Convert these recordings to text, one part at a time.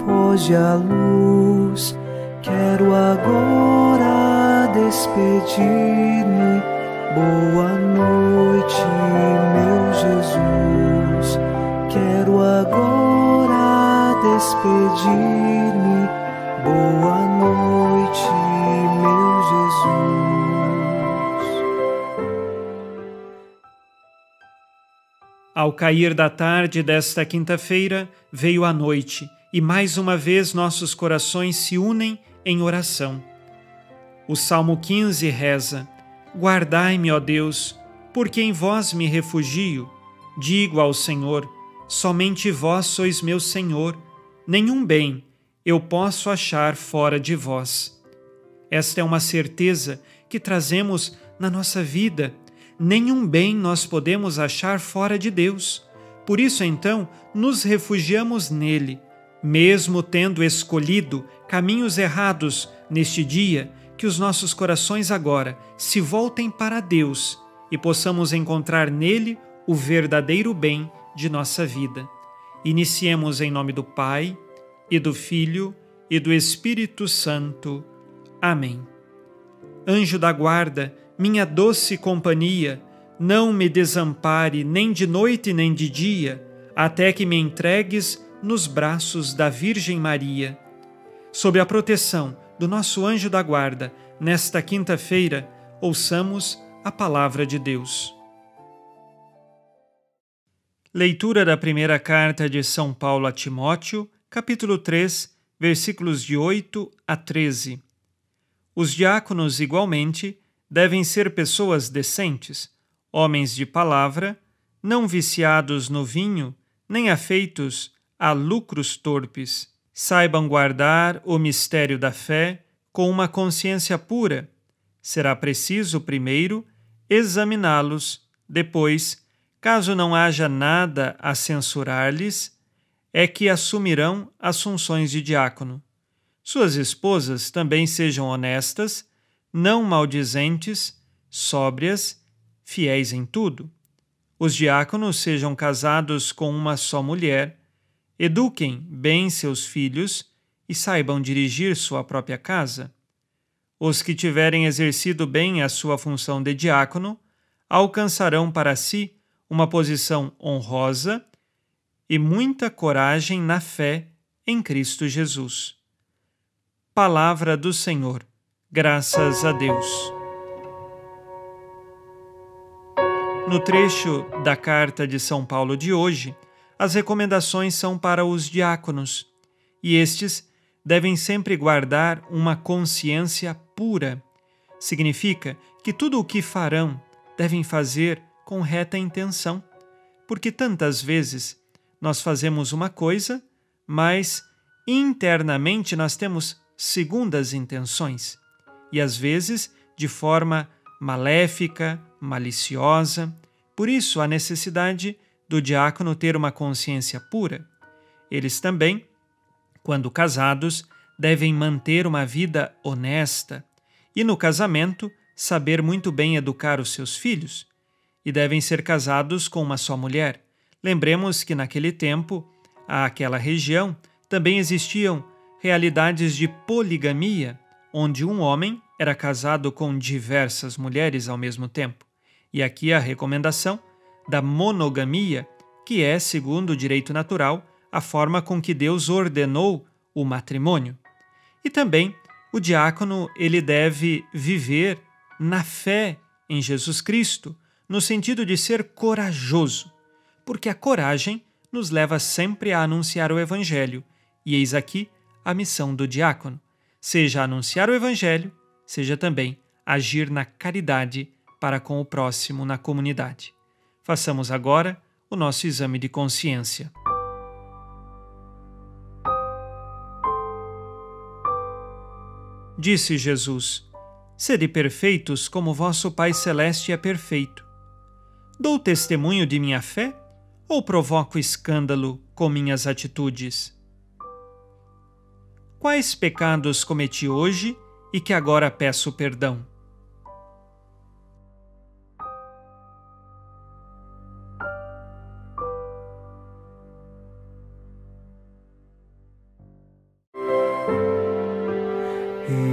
Foge a luz. Quero agora despedir-me. Boa noite, meu Jesus. Quero agora despedir-me. Boa noite, meu Jesus. Ao cair da tarde desta quinta-feira, veio a noite e mais uma vez nossos corações se unem em oração. O Salmo 15 reza: Guardai-me, ó Deus, porque em vós me refugio. Digo ao Senhor: somente vós sois meu Senhor, nenhum bem eu posso achar fora de vós. Esta é uma certeza que trazemos na nossa vida. Nenhum bem nós podemos achar fora de Deus. Por isso, então, nos refugiamos nele mesmo tendo escolhido caminhos errados neste dia, que os nossos corações agora se voltem para Deus e possamos encontrar nele o verdadeiro bem de nossa vida. Iniciemos em nome do Pai, e do Filho, e do Espírito Santo. Amém. Anjo da guarda, minha doce companhia, não me desampare nem de noite nem de dia, até que me entregues nos braços da Virgem Maria. Sob a proteção do nosso anjo da guarda, nesta quinta-feira, ouçamos a palavra de Deus. Leitura da primeira carta de São Paulo a Timóteo, capítulo 3, versículos de 8 a 13. Os diáconos, igualmente, devem ser pessoas decentes, homens de palavra, não viciados no vinho, nem afeitos a lucros torpes. Saibam guardar o mistério da fé com uma consciência pura. Será preciso, primeiro, examiná-los, depois, caso não haja nada a censurar-lhes, é que assumirão as funções de diácono. Suas esposas também sejam honestas, não maldizentes, sóbrias, fiéis em tudo. Os diáconos sejam casados com uma só mulher Eduquem bem seus filhos e saibam dirigir sua própria casa. Os que tiverem exercido bem a sua função de diácono alcançarão para si uma posição honrosa e muita coragem na fé em Cristo Jesus. Palavra do Senhor. Graças a Deus. No trecho da carta de São Paulo de hoje, as recomendações são para os diáconos, e estes devem sempre guardar uma consciência pura. Significa que tudo o que farão devem fazer com reta intenção, porque tantas vezes nós fazemos uma coisa, mas internamente nós temos segundas intenções, e às vezes de forma maléfica, maliciosa. Por isso, a necessidade do diácono ter uma consciência pura. Eles também, quando casados, devem manter uma vida honesta e, no casamento, saber muito bem educar os seus filhos. E devem ser casados com uma só mulher. Lembremos que naquele tempo, àquela região, também existiam realidades de poligamia, onde um homem era casado com diversas mulheres ao mesmo tempo. E aqui a recomendação da monogamia, que é, segundo o direito natural, a forma com que Deus ordenou o matrimônio. E também o diácono ele deve viver na fé em Jesus Cristo, no sentido de ser corajoso, porque a coragem nos leva sempre a anunciar o evangelho, e eis aqui a missão do diácono, seja anunciar o evangelho, seja também agir na caridade para com o próximo na comunidade. Façamos agora o nosso exame de consciência. Disse Jesus: Sede perfeitos como vosso Pai Celeste é perfeito. Dou testemunho de minha fé ou provoco escândalo com minhas atitudes? Quais pecados cometi hoje e que agora peço perdão?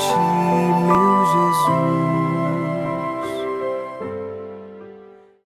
起